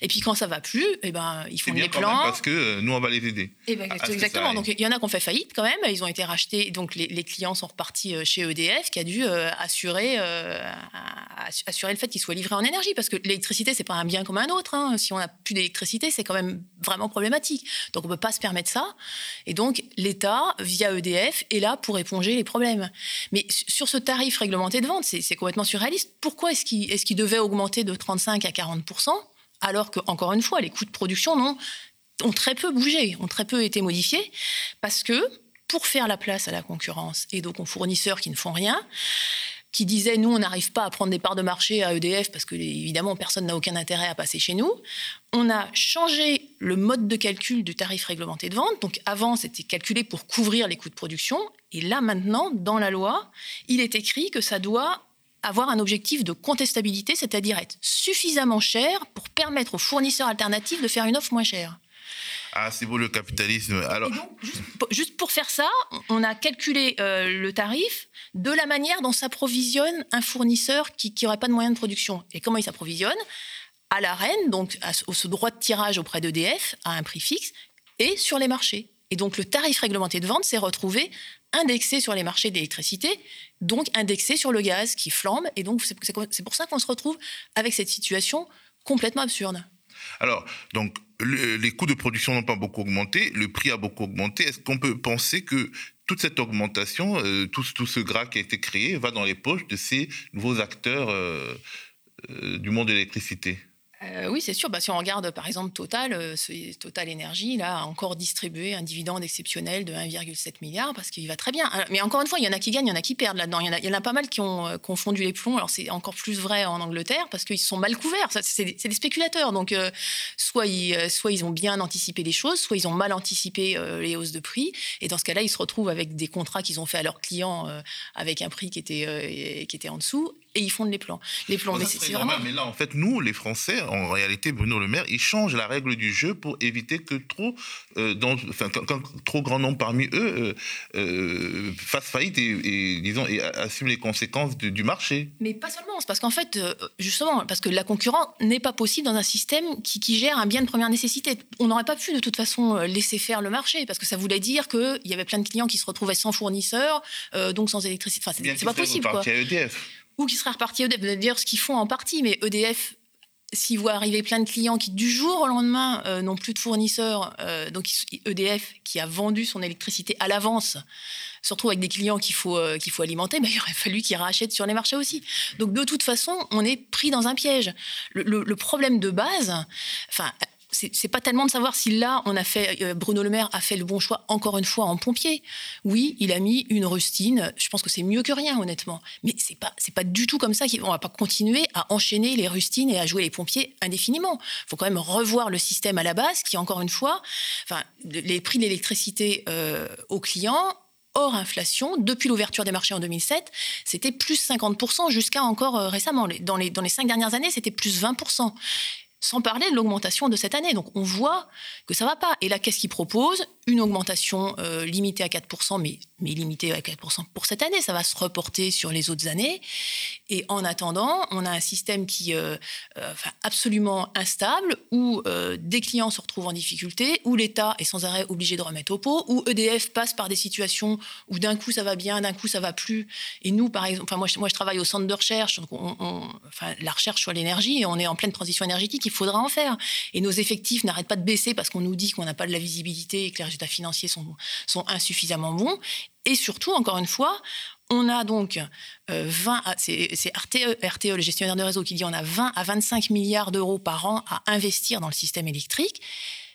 Et puis quand ça va plus, et eh ben, ils font des plans. parce que euh, nous, on va les aider. Eh ben, exactement. Donc, il y en a qui ont fait faillite quand même. Ils ont été rachetés. Donc, les, clients sont repartis euh, chez EDF, qui a dû euh, assurer, assurer le fait qu'ils soient livrés en énergie. Parce que l'électricité, c'est pas un bien comme un autre. Hein. Si on n'a plus d'électricité, c'est quand même vraiment problématique. Donc, on peut pas se permettre ça. Et donc, l'État, via EDF, est là pour éponger les problèmes. Mais sur ce tarif réglementé de vente, c'est complètement surréaliste. Pourquoi est-ce qu'il est qu'il devait augmenter de 35 à 40 alors que, encore une fois, les coûts de production ont très peu bougé, ont très peu été modifiés, parce que pour faire la place à la concurrence et donc aux fournisseurs qui ne font rien, qui disaient nous on n'arrive pas à prendre des parts de marché à EDF parce que évidemment personne n'a aucun intérêt à passer chez nous. On a changé le mode de calcul du tarif réglementé de vente. Donc avant c'était calculé pour couvrir les coûts de production et là maintenant dans la loi il est écrit que ça doit avoir un objectif de contestabilité, c'est-à-dire être suffisamment cher pour permettre aux fournisseurs alternatifs de faire une offre moins chère. Ah, c'est beau le capitalisme. Alors, juste, pour faire ça, on a calculé euh, le tarif de la manière dont s'approvisionne un fournisseur qui n'aurait pas de moyens de production. Et comment il s'approvisionne? À l'arène, donc au ce droit de tirage auprès d'EDF, à un prix fixe, et sur les marchés. Et donc le tarif réglementé de vente s'est retrouvé indexé sur les marchés d'électricité, donc indexé sur le gaz qui flambe. Et donc c'est pour ça qu'on se retrouve avec cette situation complètement absurde. Alors, donc, les coûts de production n'ont pas beaucoup augmenté, le prix a beaucoup augmenté. Est-ce qu'on peut penser que toute cette augmentation, euh, tout, ce gras qui a été créé, va dans les poches de ces nouveaux acteurs euh, euh, du monde de l'électricité? Euh, oui, c'est sûr. Bah, si on regarde par exemple Total, euh, Total Énergie là, a encore distribué un dividende exceptionnel de 1,7 milliard parce qu'il va très bien. Mais encore une fois, il y en a qui gagnent, il y en a qui perdent là-dedans. Il, y en a pas mal qui ont, euh, confondu les plombs. Alors c'est encore plus vrai en Angleterre parce qu'ils sont mal couverts. C'est des, spéculateurs. Donc soit, ils, soit ont bien anticipé les choses, soit ils ont mal anticipé les hausses de prix. Et dans ce cas-là, ils se retrouvent avec des contrats qu'ils ont fait à leurs clients avec un prix qui était en dessous et ils font les plans. Les plans, mais c'est vraiment. Mais là, en fait, nous, les Français, en réalité, Bruno Le Maire, il change la règle du jeu pour éviter que trop, euh, dans, enfin, qu'un trop grand nombre parmi eux euh, euh, fassent faillite et, disons, et assument les conséquences du marché. Mais pas seulement, c'est parce qu'en fait, justement, parce que la concurrence n'est pas possible dans un système qui, qui, gère un bien de première nécessité. On n'aurait pas pu de toute façon laisser faire le marché, parce que ça voulait dire qu'il y avait plein de clients qui se retrouvaient sans fournisseur, donc sans électricité. Enfin, c'est pas possible. Quoi. EDF ou qui sera reparti EDF. D'ailleurs, ce qu'ils font en partie, mais EDF, s'ils voient arriver plein de clients qui, du jour au lendemain, euh, n'ont plus de fournisseurs, euh, donc EDF, qui a vendu son électricité à l'avance, se retrouve avec des clients qu'il faut, euh, qu'il faut alimenter, mais il aurait fallu qu'ils rachètent sur les marchés aussi. Donc, de toute façon, on est pris dans un piège. Le, le problème de base, enfin, c'est pas tellement de savoir si là, on a fait, euh, Bruno Le Maire a fait le bon choix, encore une fois, en pompier. Oui, il a mis une rustine. Je pense que c'est mieux que rien, honnêtement. Mais c'est pas, pas du tout comme ça qu'on va pas continuer à enchaîner les rustines et à jouer les pompiers indéfiniment. Il faut quand même revoir le système à la base, qui, encore une fois, enfin, les prix de l'électricité euh, aux clients, hors inflation, depuis l'ouverture des marchés en 2007, c'était plus 50% jusqu'à encore euh, récemment. Dans les, dans les cinq dernières années, c'était plus 20% sans parler de l'augmentation de cette année. Donc on voit que ça va pas. Et là, qu'est-ce qu'ils proposent Une augmentation euh, limitée à 4%, mais, mais limitée à 4% pour cette année. Ça va se reporter sur les autres années. Et en attendant, on a un système qui euh, euh absolument instable, où euh, des clients se retrouvent en difficulté, où l'État est sans arrêt obligé de remettre au pot, où EDF passe par des situations où d'un coup ça va bien, d'un coup ça va plus. Et nous, par exemple, moi, je, moi je travaille au centre de recherche, donc on, la recherche sur l'énergie, et on est en pleine transition énergétique il faudra en faire. Et nos effectifs n'arrêtent pas de baisser parce qu'on nous dit qu'on n'a pas de la visibilité et que les résultats financiers sont, sont insuffisamment bons. Et surtout, encore une fois, on a donc 20, euh, c'est RTE, RTE, le gestionnaire de réseau, qui dit on a 20 à 25 milliards d'euros par an à investir dans le système électrique.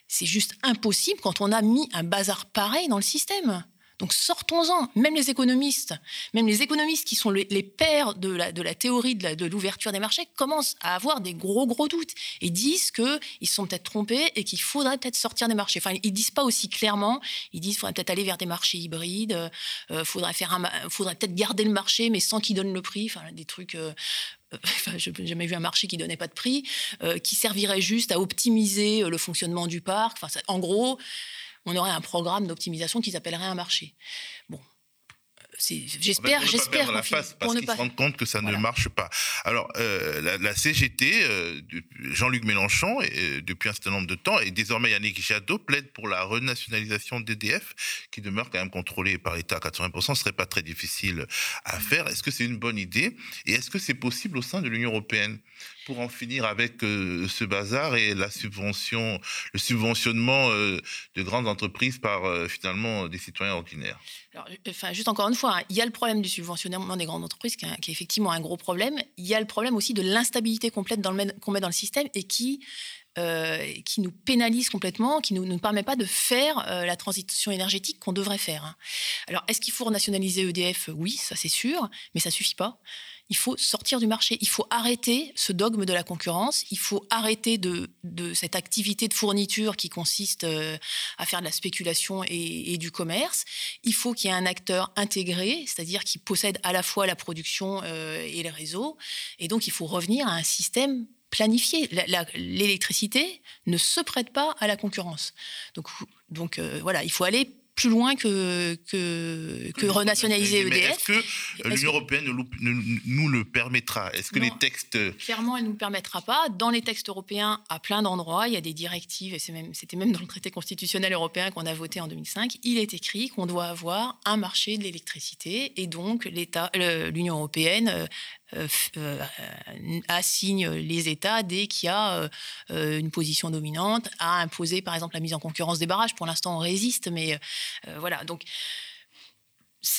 C'est juste impossible quand on a mis un bazar pareil dans le système. Donc sortons-en, même les économistes, même les économistes qui sont les, pères de la, théorie de l'ouverture des marchés commencent à avoir des gros gros doutes et disent qu'ils sont peut-être trompés et qu'il faudrait peut-être sortir des marchés. Enfin, ils disent pas aussi clairement, ils disent qu'il faudrait peut-être aller vers des marchés hybrides, il euh, faudrait, faire faudrait peut-être garder le marché mais sans qu'il donne le prix, enfin des trucs... Euh, Enfin, je n'ai jamais vu un marché qui donnait pas de prix, euh, qui servirait juste à optimiser le fonctionnement du parc. Enfin, en gros, on aurait un programme d'optimisation qui s'appellerait un marché. Bon, j'espère, j'espère qu'on parce qu'ils se rendent compte que ça ne marche pas. Alors, euh, la, CGT, euh, Jean-Luc Mélenchon, euh, depuis un certain nombre de temps, et désormais Yannick Jadot, plaide pour la renationalisation d'EDF, qui demeure quand même contrôlée par l'État à 80%. Ce serait pas très difficile à faire. Est-ce que c'est une bonne idée? Et est-ce que c'est possible au sein de l'Union européenne? Pour en finir avec euh, ce bazar et la subvention, le subventionnement euh, de grandes entreprises par euh, finalement des citoyens ordinaires Alors, enfin, Juste encore une fois, hein, il y a le problème du subventionnement des grandes entreprises qui, est effectivement un gros problème. Il y a le problème aussi de l'instabilité complète qu'on met dans le système et qui qui nous pénalise complètement, qui ne nous, permet pas de faire la transition énergétique qu'on devrait faire. Hein. Alors, est-ce qu'il faut renationaliser EDF Oui, ça c'est sûr, mais ça suffit pas il faut sortir du marché. Il faut arrêter ce dogme de la concurrence. Il faut arrêter de, cette activité de fourniture qui consiste euh, à faire de la spéculation et, du commerce. Il faut qu'il y ait un acteur intégré, c'est-à-dire qui possède à la fois la production euh, et les réseaux. Et donc, il faut revenir à un système planifié. L'électricité ne se prête pas à la concurrence. Donc, donc euh, voilà, il faut aller plus loin que, que, que renationaliser EDF. Est-ce que l'Union européenne nous, le permettra? Est-ce que les textes... Clairement, elle ne nous permettra pas. Dans les textes européens, à plein d'endroits, il y a des directives, et c'était même, même dans le traité constitutionnel européen qu'on a voté en 2005, il est écrit qu'on doit avoir un marché de l'électricité, et donc l'Union européenne euh, euh, euh, assigne les États dès qu'il y a euh, une position dominante à imposer, par exemple, la mise en concurrence des barrages. Pour l'instant, on résiste, mais voilà. Donc,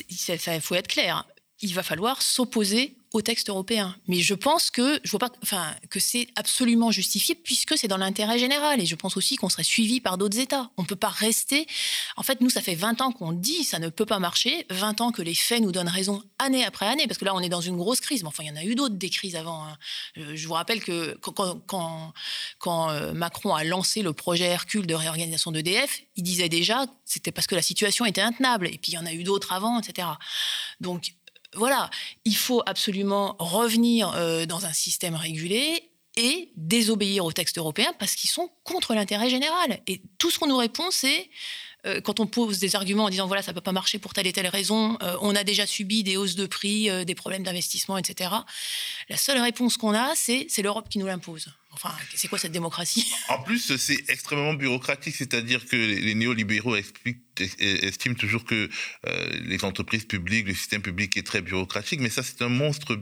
il faut être clair il va falloir s'opposer au texte européen. Mais je pense que je vois pas, enfin, que c'est absolument justifié puisque c'est dans l'intérêt général. Et je pense aussi qu'on serait suivi par d'autres États. On peut pas rester. En fait, nous, ça fait 20 ans qu'on dit ça ne peut pas marcher. 20 ans que les faits nous donnent raison année après année. Parce que là, on est dans une grosse crise. Mais enfin, il y en a eu d'autres des crises avant. Hein. Euh, je vous rappelle que quand, euh, Macron a lancé le projet Hercule de réorganisation d'EDF, il disait déjà c'était parce que la situation était intenable. Et puis, il y en a eu d'autres avant, etc. Donc, voilà, il faut absolument revenir euh, dans un système régulé et désobéir aux textes européens parce qu'ils sont contre l'intérêt général. Et tout ce qu'on nous répond, c'est euh, quand on pose des arguments en disant voilà, ça ne peut pas marcher pour telle et telle raison, euh, on a déjà subi des hausses de prix, des problèmes d'investissement, etc. La seule réponse qu'on a, c'est c'est l'Europe qui nous l'impose. Enfin, c'est quoi cette démocratie? En plus, c'est extrêmement bureaucratique, c'est-à-dire que les néolibéraux estiment toujours que euh, les entreprises publiques, le système public est très bureaucratique, mais ça, c'est un monstre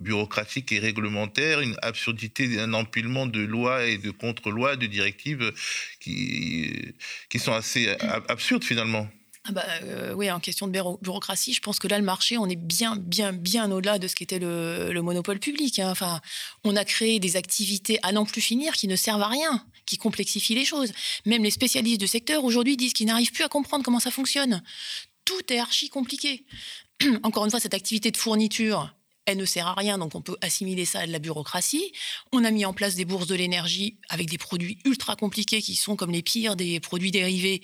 bureaucratique et réglementaire, une absurdité, un empilement de lois et de contre-lois, de directives qui, qui sont assez absurdes finalement. Ah bah, euh, oui, en question de bureaucratie, je pense que là, le marché, on est bien, bien, bien au-delà de ce qu'était le, le, monopole public. Hein. Enfin, on a créé des activités à n'en plus finir qui ne servent à rien, qui complexifient les choses. Même les spécialistes du secteur aujourd'hui disent qu'ils n'arrivent plus à comprendre comment ça fonctionne. Tout est archi compliqué. Encore une fois, cette activité de fourniture, elle ne sert à rien, donc on peut assimiler ça à de la bureaucratie. On a mis en place des bourses de l'énergie avec des produits ultra compliqués qui sont comme les pires des produits dérivés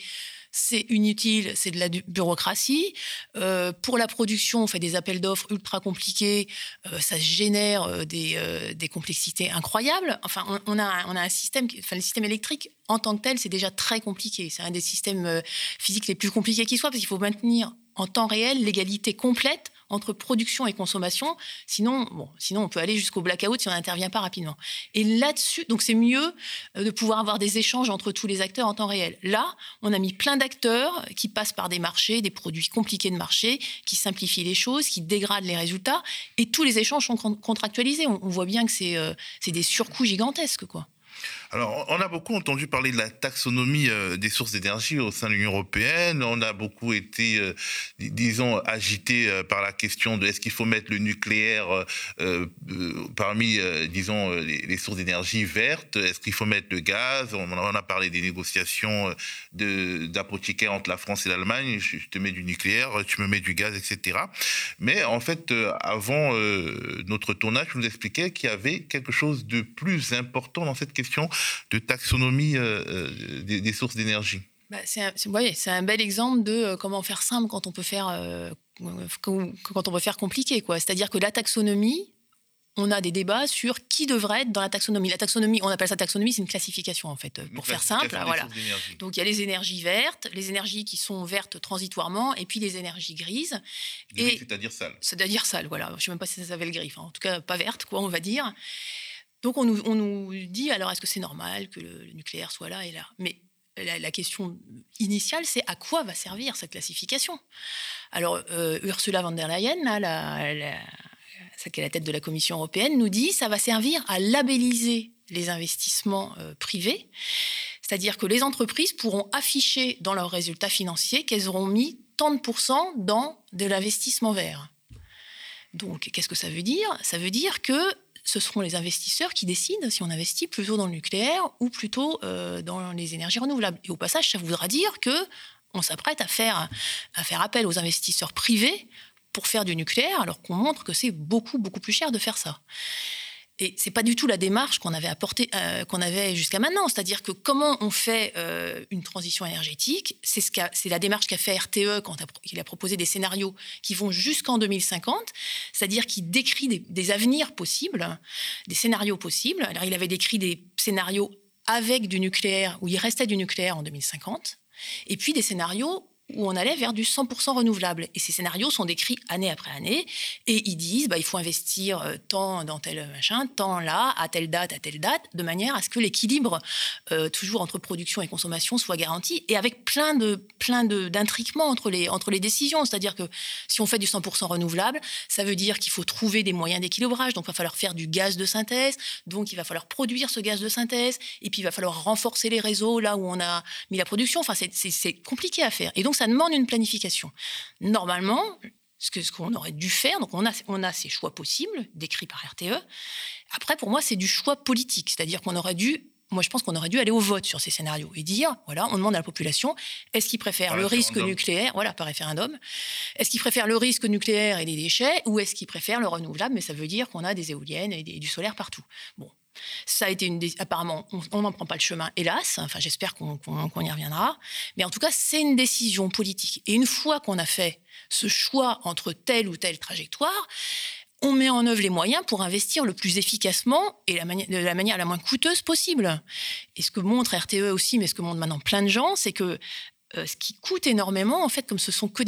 c'est inutile, c'est de la bureaucratie. Euh, pour la production, on fait des appels d'offres ultra compliqués, euh, ça génère euh, des, des, complexités incroyables. Enfin, on, a, on a un système, enfin, le système électrique en tant que tel, c'est déjà très compliqué. C'est un des systèmes physiques les plus compliqués qui soit, parce qu'il faut maintenir en temps réel l'égalité complète entre production et consommation. Sinon, bon, sinon on peut aller jusqu'au blackout si on n'intervient pas rapidement. Et là-dessus, donc c'est mieux euh, de pouvoir avoir des échanges entre tous les acteurs en temps réel. Là, on a mis plein d'acteurs qui passent par des marchés, des produits compliqués de marché, qui simplifient les choses, qui dégradent les résultats, et tous les échanges sont contractualisés. On, voit bien que c'est euh, des surcoûts gigantesques, quoi. Alors, on a beaucoup entendu parler de la taxonomie euh, des sources d'énergie au sein de l'Union européenne. On a beaucoup été, euh, disons, agité euh, par la question de est-ce qu'il faut mettre le nucléaire parmi, disons, les, sources d'énergie vertes? Est-ce qu'il faut mettre le gaz? On, a parlé des négociations d'apothicaire entre la France et l'Allemagne. Je, te mets du nucléaire, tu me mets du gaz, etc. Mais en fait, avant notre tournage, je vous expliquais qu'il y avait quelque chose de plus important dans cette question de taxonomie euh, euh, des, sources d'énergie. Bah, c'est un, un, bel exemple de euh, comment faire simple quand on peut faire, quand on peut faire compliqué. C'est-à-dire que la taxonomie, on a des débats sur qui devrait être dans la taxonomie. La taxonomie, on appelle ça taxonomie, c'est une classification en fait, pour faire simple. Voilà. Donc il y a les énergies vertes, les énergies qui sont vertes transitoirement, et puis les énergies grises. c'est-à-dire sales. C'est-à-dire sales, voilà. Je ne sais même pas si ça s'appelle griffe, hein. en tout cas pas verte, quoi, on va dire. Donc on nous, dit alors est-ce que c'est normal que le, nucléaire soit là et là? Mais la, question initiale, c'est à quoi va servir cette classification? Alors euh, Ursula von der Leyen, celle qui est la tête de la Commission européenne, nous dit ça va servir à labelliser les investissements euh, privés. C'est-à-dire que les entreprises pourront afficher dans leurs résultats financiers qu'elles auront mis tant de pourcents dans de l'investissement vert. Donc, qu'est-ce que ça veut dire? Ça veut dire que ce seront les investisseurs qui décident si on investit plutôt dans le nucléaire ou plutôt euh, dans les énergies renouvelables. Et au passage, ça voudra dire que on s'apprête à faire, à faire appel aux investisseurs privés pour faire du nucléaire, alors qu'on montre que c'est beaucoup, beaucoup plus cher de faire ça. Et c'est pas du tout la démarche qu'on avait apportée, euh, qu'on avait jusqu'à maintenant. C'est-à-dire que comment on fait euh, une transition énergétique, c'est ce c'est la démarche qu'a fait RTE quand il a proposé des scénarios qui vont jusqu'en 2050, c'est-à-dire qu'il décrit des, des, avenirs possibles, des scénarios possibles. Alors il avait décrit des scénarios avec du nucléaire où il restait du nucléaire en 2050, et puis des scénarios où on allait vers du 100% renouvelable. Et ces scénarios sont décrits année après année, et ils disent bah, il faut investir euh, tant dans tel machin, tant là, à telle date, à telle date, de manière à ce que l'équilibre, euh, toujours entre production et consommation, soit garanti, et avec plein de plein d'intriquements entre les, entre les décisions. C'est-à-dire que si on fait du 100% renouvelable, ça veut dire qu'il faut trouver des moyens d'équilibrage, donc il va falloir faire du gaz de synthèse, donc il va falloir produire ce gaz de synthèse, et puis il va falloir renforcer les réseaux là où on a mis la production. Enfin, c'est compliqué à faire. Et donc, demande une planification. Normalement, ce qu'on ce qu'on aurait dû faire. Donc on a, on a ces choix possibles, décrits par RTE. Après, pour moi, c'est du choix politique, c'est-à-dire qu'on aurait dû moi, je pense qu'on aurait dû aller au vote sur ces scénarios et dire, voilà, on demande à la population, est-ce qu'ils préfèrent Par le risque nucléaire, voilà, par référendum, est-ce qu'ils préfèrent le risque nucléaire et les déchets, ou est-ce qu'ils préfèrent le renouvelable, mais ça veut dire qu'on a des éoliennes et, des- du solaire partout. Bon. Ça a été une. Apparemment, on- n'en prend pas le chemin, hélas. Enfin, j'espère qu'on y reviendra. Mais en tout cas, c'est une décision politique. Et une fois qu'on a fait ce choix entre telle ou telle trajectoire, on met en œuvre les moyens pour investir le plus efficacement et de la manière la moins coûteuse possible. Et ce que montre RTE aussi, mais ce que montrent maintenant plein de gens, c'est que euh, ce qui coûte énormément, en fait, comme ce sont que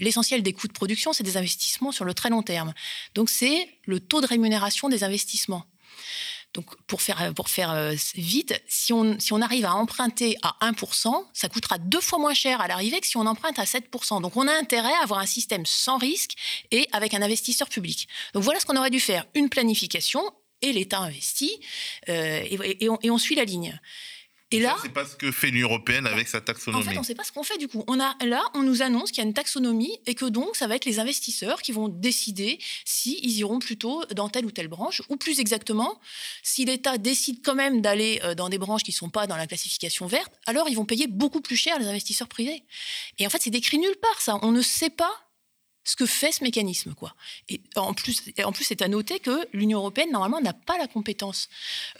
l'essentiel des coûts de production, c'est des investissements sur le très long terme. Donc, c'est le taux de rémunération des investissements. Donc, pour faire, pour faire euh, vite, si on, si on arrive à emprunter à 1%, ça coûtera deux fois moins cher à l'arrivée que si on emprunte à 7%. Donc, on a intérêt à avoir un système sans risque et avec un investisseur public. Donc, voilà ce qu'on aurait dû faire. Une planification et l'État investit euh, et on suit la ligne. Et là, c'est pas ce que fait l'Union européenne avec sa en taxonomie. fait, on ne sait pas ce qu'on fait du coup. On a, là, on nous annonce qu'il y a une taxonomie et que donc, ça va être les investisseurs qui vont décider s'ils iront plutôt dans telle ou telle branche, ou plus exactement, si l'État décide quand même d'aller euh, dans des branches qui ne sont pas dans la classification verte, alors ils vont payer beaucoup plus cher les investisseurs privés. Et en fait, c'est décrit nulle part ça. On ne sait pas ce que fait ce mécanisme. Quoi. Et en plus, en plus, c'est à noter que l'Union européenne, normalement, n'a pas la compétence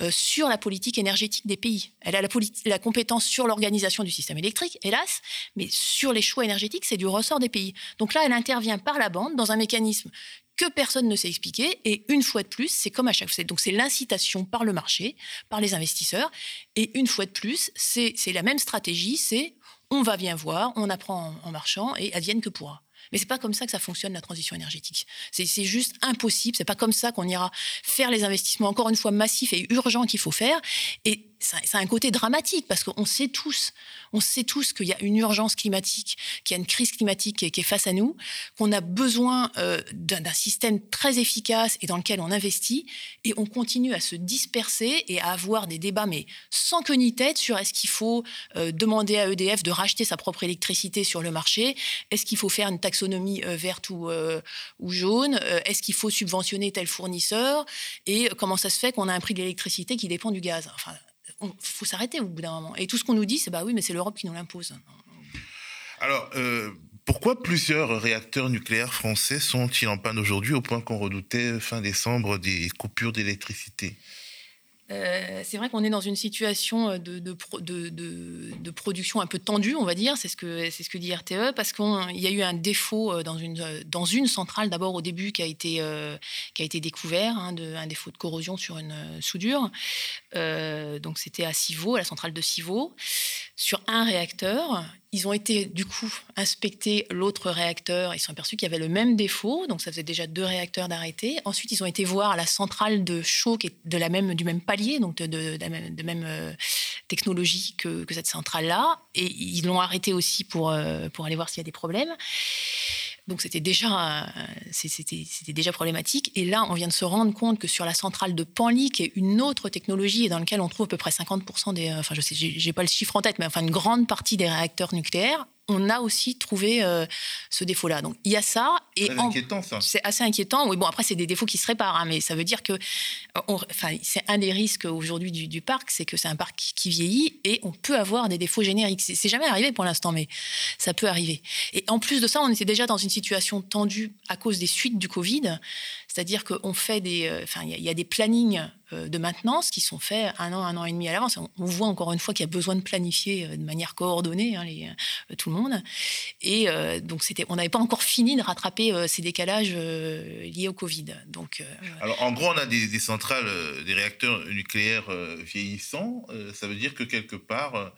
euh, sur la politique énergétique des pays. Elle a la, compétence sur l'organisation du système électrique, hélas, mais sur les choix énergétiques, c'est du ressort des pays. Donc là, elle intervient par la bande dans un mécanisme que personne ne sait expliquer. Et une fois de plus, c'est comme à chaque fois. Donc c'est l'incitation par le marché, par les investisseurs. Et une fois de plus, c'est c'est la même stratégie, c'est on va bien voir, on apprend en, en marchant et advienne que pourra. Mais c'est pas comme ça que ça fonctionne la transition énergétique. C'est juste impossible. C'est pas comme ça qu'on ira faire les investissements encore une fois massifs et urgents qu'il faut faire. Et ça, ça a un côté dramatique parce qu'on sait tous, on sait tous qu'il y a une urgence climatique, qu'il y a une crise climatique qui est, face à nous, qu'on a besoin euh, d'un système très efficace et dans lequel on investit. Et on continue à se disperser et à avoir des débats mais sans queue ni tête sur est-ce qu'il faut euh, demander à EDF de racheter sa propre électricité sur le marché, est-ce qu'il faut faire une taxonomie euh, verte ou, ou jaune, est-ce qu'il faut subventionner tel fournisseur et comment ça se fait qu'on a un prix de l'électricité qui dépend du gaz. Enfin, il faut s'arrêter au bout d'un moment. Et tout ce qu'on nous dit, c'est bah oui, mais c'est l'Europe qui nous l'impose. Alors, euh, pourquoi plusieurs réacteurs nucléaires français sont-ils en panne aujourd'hui au point qu'on redoutait fin décembre des coupures d'électricité? Euh, c'est vrai qu'on est dans une situation euh, de, de, pro- de- de- de production un peu tendue, on va dire, c'est ce que, c'est ce que dit RTE, parce qu'il y a eu un défaut dans une, dans une centrale d'abord au début qui a été, euh, qui a été découvert, hein, un défaut de corrosion sur une soudure. Euh, donc c'était à Civaux, à la centrale de Civaux, sur un réacteur. Ils ont été du coup inspecter l'autre réacteur. Ils se sont aperçus qu'il y avait le même défaut, donc ça faisait déjà deux réacteurs d'arrêté. Ensuite, ils ont été voir la centrale de chaud qui est de la même, du même palier, donc de, même, euh, technologie que, que cette centrale-là. Et ils l'ont arrêté aussi pour, euh, pour aller voir s'il y a des problèmes. Donc c'était déjà, euh, c'était déjà problématique. Et là, on vient de se rendre compte que sur la centrale de Panly, qui est une autre technologie et dans laquelle on trouve à peu près 50% des, euh, enfin je sais, j'ai pas le chiffre en tête, mais enfin une grande partie des réacteurs nucléaires, on a aussi trouvé euh, ce défaut-là. Donc il y a ça et Très en- inquiétant, ça. c'est assez inquiétant. Oui, bon, après, c'est des défauts qui se réparent, hein, mais ça veut dire que euh, on- enfin, c'est un des risques aujourd'hui du, du parc, c'est que c'est un parc qui, qui vieillit et on peut avoir des défauts génériques. C'est c'est jamais arrivé pour l'instant, mais ça peut arriver. Et en plus de ça, on était déjà dans une situation tendue à cause des suites du Covid. C'est-à-dire qu'on fait des, euh, enfin, il y a- des plannings euh, de maintenance qui sont faits un an, un an et demi à l'avance. On, voit encore une fois qu'il y a besoin de planifier euh, de manière coordonnée hein, les, tout le monde. Et donc, c'était, on n'avait pas encore fini de rattraper ces décalages liés au Covid. Donc, Alors, en gros, on a des, des centrales, des réacteurs nucléaires vieillissants. Ça veut dire que quelque part,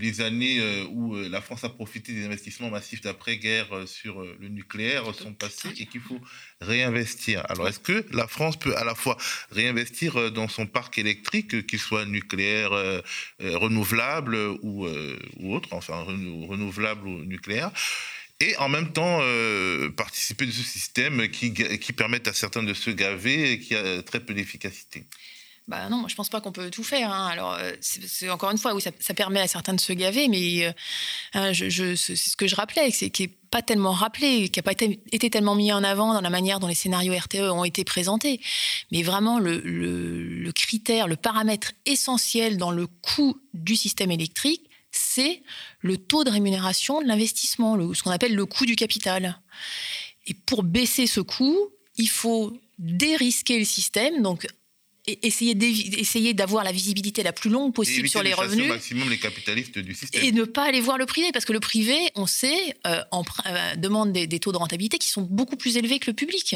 les années euh, où euh, la France a profité des investissements massifs d'après-guerre euh, sur euh, le nucléaire sont passées et qu'il faut réinvestir. Alors, est-ce que la France peut à la fois réinvestir euh, dans son parc électrique, euh, qu'il soit nucléaire, euh, euh, renouvelable ou, euh, autre, enfin renou- renouvelable ou nucléaire, et en même temps euh, participer de ce système qui, qui permet à certains de se gaver et qui a très peu d'efficacité? Bah non, je pense pas qu'on peut tout faire. Hein. Alors, euh, c'est encore une fois, oui, ça, permet à certains de se gaver, mais euh, hein, je, c'est ce que je rappelais, c'est qui n'est pas tellement rappelé, qui n'a pas été, été, tellement mis en avant dans la manière dont les scénarios RTE ont été présentés. Mais vraiment, le, le critère, le paramètre essentiel dans le coût du système électrique, c'est le taux de rémunération de l'investissement, ce qu'on appelle le coût du capital. Et pour baisser ce coût, il faut dérisquer le système, donc essayer d'avoir la visibilité la plus longue possible sur les revenus. au maximum les capitalistes du système. Et ne pas aller voir le privé, parce que le privé, on sait, euh, euh, demande des, taux de rentabilité qui sont beaucoup plus élevés que le public.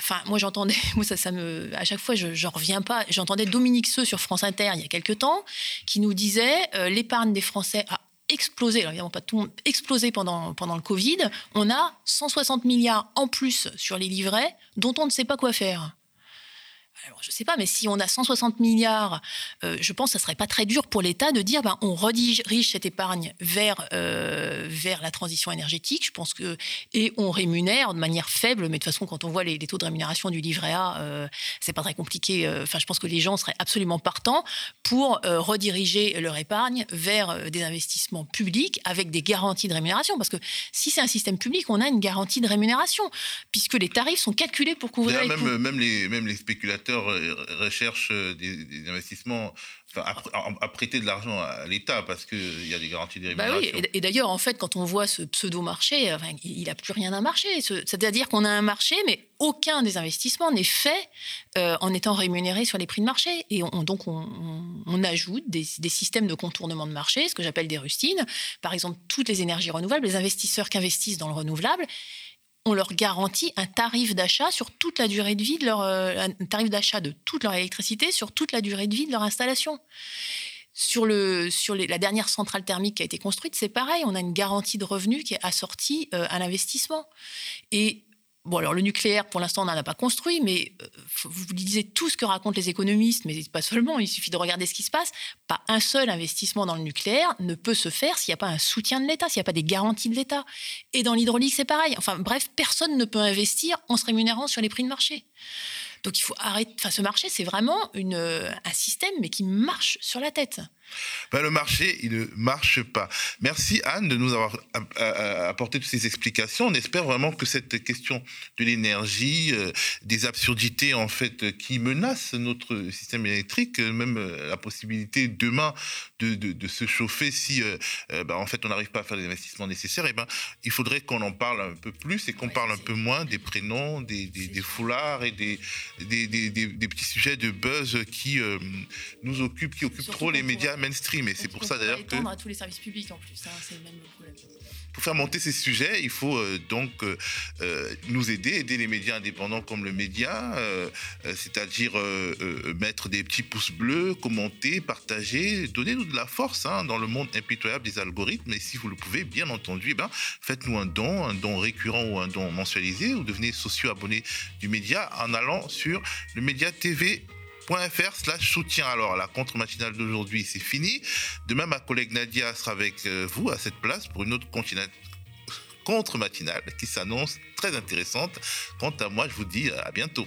Enfin, moi j'entendais, moi ça, ça me, à chaque fois je, ne reviens pas. J'entendais Dominique Seux sur France Inter il y a quelques temps, qui nous disait euh, l'épargne des Français a explosé, alors évidemment pas tout le monde, explosé pendant, pendant le Covid. On a 160 milliards en plus sur les livrets dont on ne sait pas quoi faire alors, je ne sais pas, mais si on a 160 milliards, euh, je pense que ce ne serait pas très dur pour l'État de dire ben, on redirige cette épargne vers, euh, vers la transition énergétique. Je pense que, et on rémunère de manière faible, mais de toute façon, quand on voit les, taux de rémunération du livret A, euh, c'est pas très compliqué. Enfin, je pense que les gens seraient absolument partants pour rediriger leur épargne vers des investissements publics avec des garanties de rémunération. Parce que si c'est un système public, on a une garantie de rémunération, puisque les tarifs sont calculés pour couvrir les même, Même les, même les spéculateurs recherche euh, des, investissements, à, prêter de l'argent à l'État parce qu'il y a des garanties de bah oui, et, d'ailleurs, en fait, quand on voit ce pseudo-marché, il n'a plus rien à marcher. C'est-à-dire qu'on a un marché, mais aucun des investissements n'est fait euh, en étant rémunéré sur les prix de marché. Et donc, on, ajoute des, des, systèmes de contournement de marché, ce que j'appelle des rustines. Par exemple, toutes les énergies renouvelables, les investisseurs qui investissent dans le renouvelable, on leur garantit un tarif d'achat sur toute la durée de vie de leur euh, un tarif d'achat de toute leur électricité sur toute la durée de vie de leur installation. Sur, le, sur la dernière centrale thermique qui a été construite, c'est pareil, on a une garantie de revenus qui est assortie euh, à l'investissement. Et Bon, alors le nucléaire, pour l'instant, on n'en a pas construit, mais euh, vous lisez tout ce que racontent les économistes, mais pas seulement, il suffit de regarder ce qui se passe. Pas un seul investissement dans le nucléaire ne peut se faire s'il n'y a pas un soutien de l'État, s'il n'y a pas des garanties de l'État. Et dans l'hydraulique, c'est pareil. Enfin bref, personne ne peut investir en se rémunérant sur les prix de marché. Donc il faut arrêter. Enfin, ce marché, c'est vraiment une, un système, mais qui marche sur la tête. Ben, le marché, il ne marche pas. Merci Anne de nous avoir apporté toutes ces explications. On espère vraiment que cette question de l'énergie, euh, des absurdités en fait qui menacent notre système électrique, euh, même euh, la possibilité demain de, de, se chauffer si ben, en fait on n'arrive pas à faire les investissements nécessaires, et eh ben, il faudrait qu'on en parle un peu plus et qu'on parle un peu moins des prénoms, des, des, foulards et des, des, petits sujets de buzz qui nous occupent, qui occupent trop les médias mainstream. Et c'est pour ça d'ailleurs que. à tous les services publics en plus, hein, c'est le même problème. Pour faire monter ces sujets, il faut euh, donc euh, euh, nous aider, aider les médias indépendants comme le média, c'est-à-dire mettre des petits pouces bleus, commenter, partager, donner-nous de la force hein, dans le monde impitoyable des algorithmes. Et si vous le pouvez, bien entendu, eh ben, faites-nous un don, un don récurrent ou un don mensualisé, ou devenez socio-abonné du média en allant sur le média TV fr slash soutien. Alors, la contre-matinale d'aujourd'hui, c'est fini. Demain, ma collègue Nadia sera avec euh, vous à cette place pour une autre contre-matinale qui s'annonce très intéressante. Quant à moi, je vous dis à bientôt.